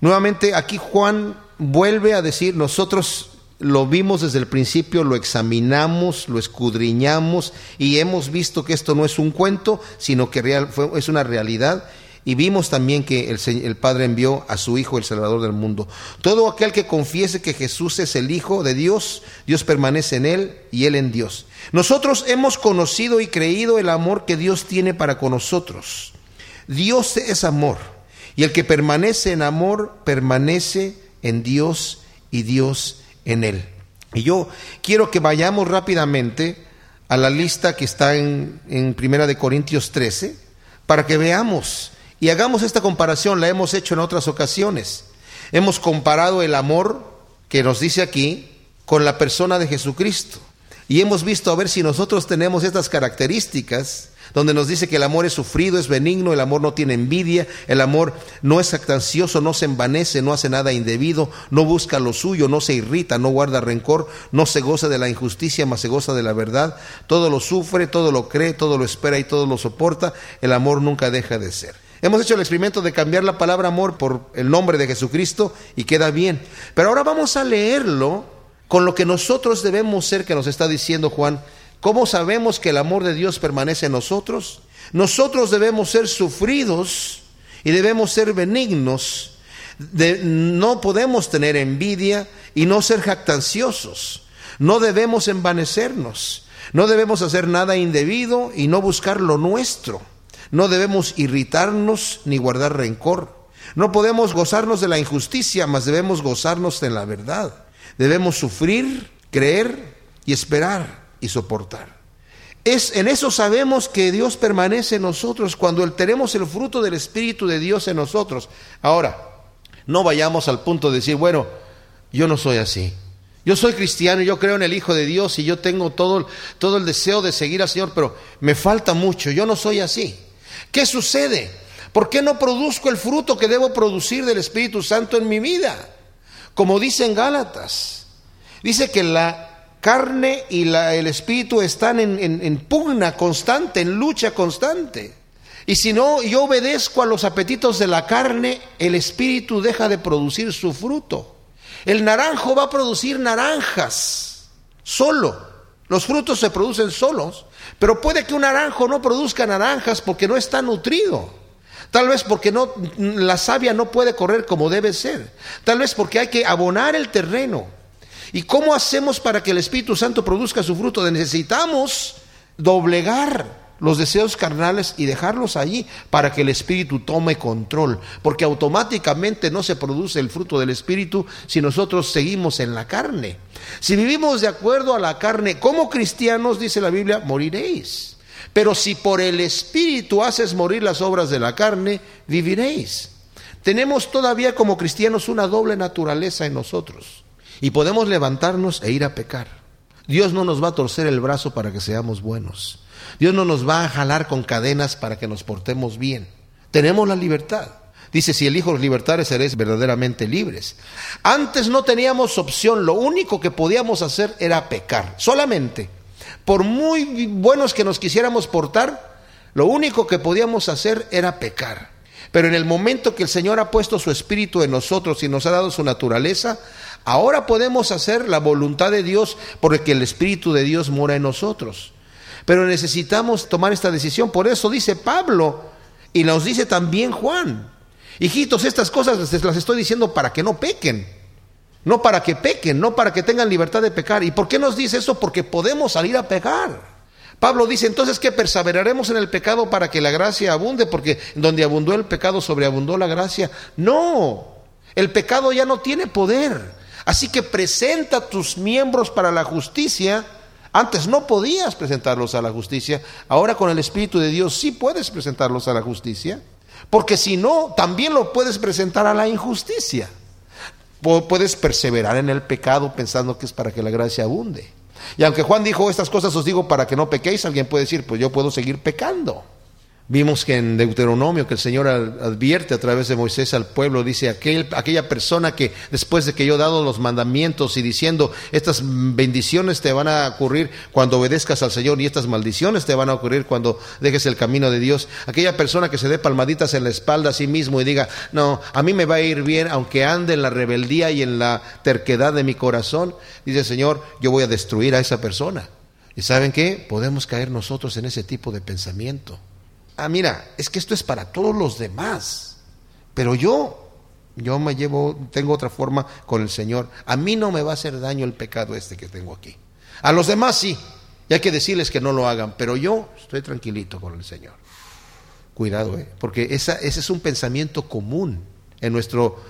Nuevamente aquí Juan vuelve a decir, nosotros lo vimos desde el principio, lo examinamos, lo escudriñamos y hemos visto que esto no es un cuento, sino que real, fue, es una realidad. Y vimos también que el, el, Padre envió a su Hijo, el Salvador del mundo. Todo aquel que confiese que Jesús es el Hijo de Dios, Dios permanece en Él y Él en Dios. Nosotros hemos conocido y creído el amor que Dios tiene para con nosotros. Dios es amor. Y el que permanece en amor, permanece en Dios y Dios en él. Y yo quiero que vayamos rápidamente a la lista que está en, en Primera de Corintios 13 para que veamos y hagamos esta comparación, la hemos hecho en otras ocasiones. Hemos comparado el amor que nos dice aquí con la persona de Jesucristo. Y hemos visto a ver si nosotros tenemos estas características donde nos dice que el amor es sufrido, es benigno, el amor no tiene envidia, el amor no es actancioso, no se envanece, no hace nada indebido, no busca lo suyo, no se irrita, no guarda rencor, no se goza de la injusticia, mas se goza de la verdad, todo lo sufre, todo lo cree, todo lo espera y todo lo soporta, el amor nunca deja de ser. Hemos hecho el experimento de cambiar la palabra amor por el nombre de Jesucristo y queda bien. Pero ahora vamos a leerlo con lo que nosotros debemos ser, que nos está diciendo Juan ¿Cómo sabemos que el amor de Dios permanece en nosotros? Nosotros debemos ser sufridos y debemos ser benignos. no podemos tener envidia y no ser jactanciosos. No debemos envanecernos. No debemos hacer nada indebido y no buscar lo nuestro. No debemos irritarnos ni guardar rencor. No podemos gozarnos de la injusticia, mas debemos gozarnos de la verdad. Debemos sufrir, creer y esperar y soportar. Es, en eso sabemos que Dios permanece en nosotros cuando tenemos el fruto del Espíritu de Dios en nosotros. Ahora, no vayamos al punto de decir, bueno, yo no soy así. Yo soy cristiano, yo creo en el Hijo de Dios y yo tengo todo, todo el deseo de seguir al Señor, pero me falta mucho, yo no soy así. ¿Qué sucede? ¿Por qué no produzco el fruto que debo producir del Espíritu Santo en mi vida? Como dice en Gálatas, dice que la carne y el espíritu están en, pugna constante, en lucha constante. Y si no yo obedezco a los apetitos de la carne, el espíritu deja de producir su fruto. El naranjo va a producir naranjas solo. Los frutos se producen solos, pero puede que un naranjo no produzca naranjas porque no está nutrido. Tal vez porque no, la savia no puede correr como debe ser. Tal vez porque hay que abonar el terreno. ¿Y cómo hacemos para que el Espíritu Santo produzca su fruto? Necesitamos doblegar los deseos carnales y dejarlos allí para que el Espíritu tome control, porque automáticamente no se produce el fruto del Espíritu si nosotros seguimos en la carne. Si vivimos de acuerdo a la carne, como cristianos, dice la Biblia, moriréis. Pero si por el Espíritu haces morir las obras de la carne, viviréis. Tenemos todavía como cristianos una doble naturaleza en nosotros y podemos levantarnos e ir a pecar. Dios no nos va a torcer el brazo para que seamos buenos. Dios no nos va a jalar con cadenas para que nos portemos bien. Tenemos la libertad. Dice, si el Hijo los libertare, seréis verdaderamente libres. Antes no teníamos opción, lo único que podíamos hacer era pecar, solamente. Por muy buenos que nos quisiéramos portar, lo único que podíamos hacer era pecar. Pero en el momento que el Señor ha puesto su espíritu en nosotros y nos ha dado su naturaleza, ahora podemos hacer la voluntad de Dios porque el espíritu de Dios mora en nosotros. Pero necesitamos tomar esta decisión. Por eso dice Pablo y nos dice también Juan. Hijitos, estas cosas las estoy diciendo para que no pequen. No para que pequen, no para que tengan libertad de pecar. ¿Y por qué nos dice eso? Porque podemos salir a pecar. Pablo dice entonces que perseveraremos en el pecado para que la gracia abunde, porque donde abundó el pecado sobreabundó la gracia. No, el pecado ya no tiene poder. Así que presenta tus miembros para la justicia. Antes no podías presentarlos a la justicia, ahora con el Espíritu de Dios sí puedes presentarlos a la justicia, porque si no, también lo puedes presentar a la injusticia. Puedes perseverar en el pecado pensando que es para que la gracia abunde. Y aunque Juan dijo estas cosas os digo para que no pequéis, alguien puede decir, pues yo puedo seguir pecando. Vimos que en Deuteronomio que el Señor advierte a través de Moisés al pueblo, dice, aquel, aquella persona que después de que yo he dado los mandamientos y diciendo, estas bendiciones te van a ocurrir cuando obedezcas al Señor y estas maldiciones te van a ocurrir cuando dejes el camino de Dios, aquella persona que se dé palmaditas en la espalda a sí mismo y diga, no, a mí me va a ir bien aunque ande en la rebeldía y en la terquedad de mi corazón, dice Señor, yo voy a destruir a esa persona. ¿Y saben qué? Podemos caer nosotros en ese tipo de pensamiento ah, mira, es que esto es para todos los demás, pero yo, yo me llevo, tengo otra forma con el Señor. A mí no me va a hacer daño el pecado este que tengo aquí. A los demás sí, y hay que decirles que no lo hagan, pero yo estoy tranquilito con el Señor. Cuidado, ¿eh? porque esa, ese es un pensamiento común en nuestro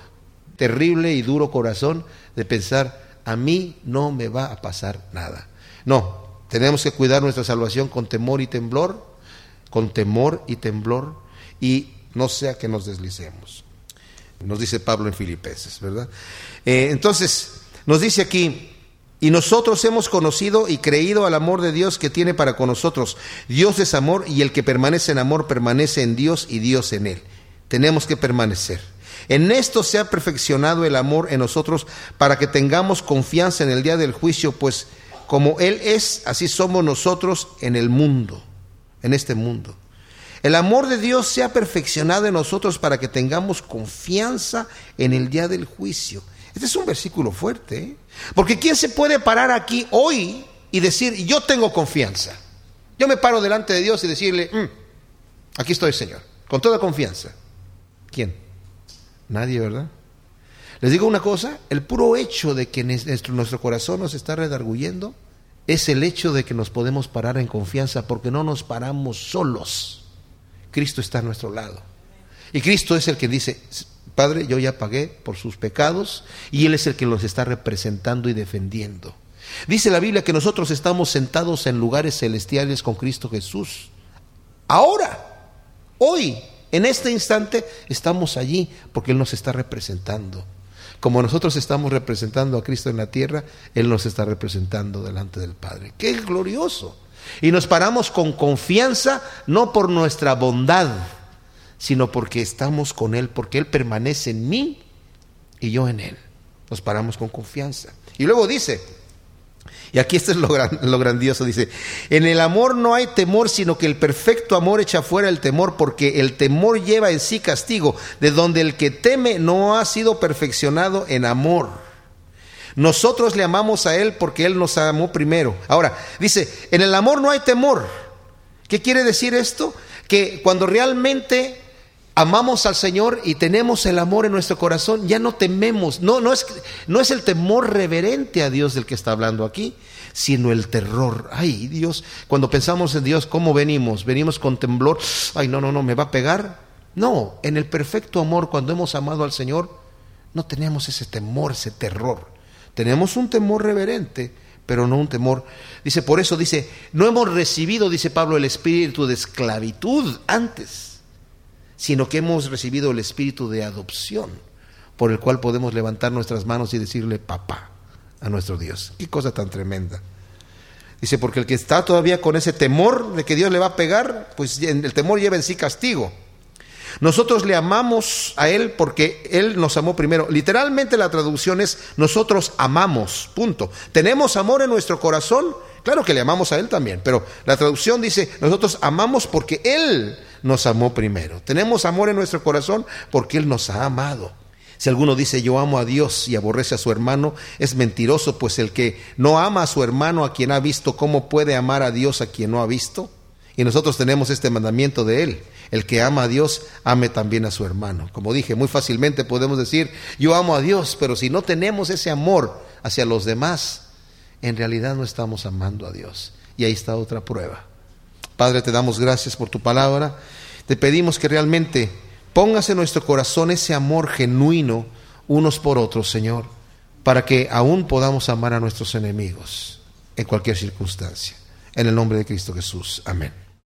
terrible y duro corazón de pensar, a mí no me va a pasar nada. No, tenemos que cuidar nuestra salvación con temor y temblor, con temor y temblor y no sea que nos deslicemos. Nos dice Pablo en Filipenses, ¿verdad? Eh, entonces, nos dice aquí, y nosotros hemos conocido y creído al amor de Dios que tiene para con nosotros. Dios es amor y el que permanece en amor permanece en Dios y Dios en él. Tenemos que permanecer. En esto se ha perfeccionado el amor en nosotros para que tengamos confianza en el día del juicio, pues como Él es, así somos nosotros en el mundo en este mundo. El amor de Dios se ha perfeccionado en nosotros para que tengamos confianza en el día del juicio. Este es un versículo fuerte, ¿eh? porque ¿quién se puede parar aquí hoy y decir, yo tengo confianza? Yo me paro delante de Dios y decirle, mm, aquí estoy, Señor, con toda confianza. ¿Quién? Nadie, ¿verdad? Les digo una cosa, el puro hecho de que nuestro, nuestro corazón nos está redarguyendo es el hecho de que nos podemos parar en confianza porque no nos paramos solos. Cristo está a nuestro lado. Y Cristo es el que dice, Padre, yo ya pagué por sus pecados y Él es el que los está representando y defendiendo. Dice la Biblia que nosotros estamos sentados en lugares celestiales con Cristo Jesús. Ahora, hoy, en este instante, estamos allí porque Él nos está representando. Como nosotros estamos representando a Cristo en la tierra, Él nos está representando delante del Padre. ¡Qué glorioso! Y nos paramos con confianza, no por nuestra bondad, sino porque estamos con Él, porque Él permanece en mí y yo en Él. Nos paramos con confianza. Y luego dice, y aquí esto es lo, lo, grandioso, dice, en el amor no hay temor, sino que el perfecto amor echa fuera el temor, porque el temor lleva en sí castigo, de donde el que teme no ha sido perfeccionado en amor. Nosotros le amamos a Él porque Él nos amó primero. Ahora, dice, en el amor no hay temor. ¿Qué quiere decir esto? Que cuando realmente amamos al Señor y tenemos el amor en nuestro corazón, ya no tememos. No, no, es, no es el temor reverente a Dios del que está hablando aquí, sino el terror. Ay, Dios, cuando pensamos en Dios, ¿cómo venimos? Venimos con temblor. Ay, no, no, no, ¿me va a pegar? No, en el perfecto amor, cuando hemos amado al Señor, no tenemos ese temor, ese terror. Tenemos un temor reverente, pero no un temor. Dice, por eso dice, no hemos recibido, dice Pablo, el espíritu de esclavitud antes sino que hemos recibido el espíritu de adopción, por el cual podemos levantar nuestras manos y decirle papá a nuestro Dios. Qué cosa tan tremenda. Dice, porque el que está todavía con ese temor de que Dios le va a pegar, pues el temor lleva en sí castigo. Nosotros le amamos a Él porque Él nos amó primero. Literalmente la traducción es nosotros amamos, punto. Tenemos amor en nuestro corazón, claro que le amamos a Él también, pero la traducción dice nosotros amamos porque Él nos amó primero. Tenemos amor en nuestro corazón porque Él nos ha amado. Si alguno dice yo amo a Dios y aborrece a su hermano, es mentiroso, pues el que no ama a su hermano a quien ha visto, ¿cómo puede amar a Dios a quien no ha visto? Y nosotros tenemos este mandamiento de Él. El que ama a Dios, ame también a su hermano. Como dije, muy fácilmente podemos decir, yo amo a Dios, pero si no tenemos ese amor hacia los demás, en realidad no estamos amando a Dios. Y ahí está otra prueba. Padre, te damos gracias por tu palabra. Te pedimos que realmente pongas en nuestro corazón ese amor genuino unos por otros, Señor, para que aún podamos amar a nuestros enemigos en cualquier circunstancia. En el nombre de Cristo Jesús. Amén.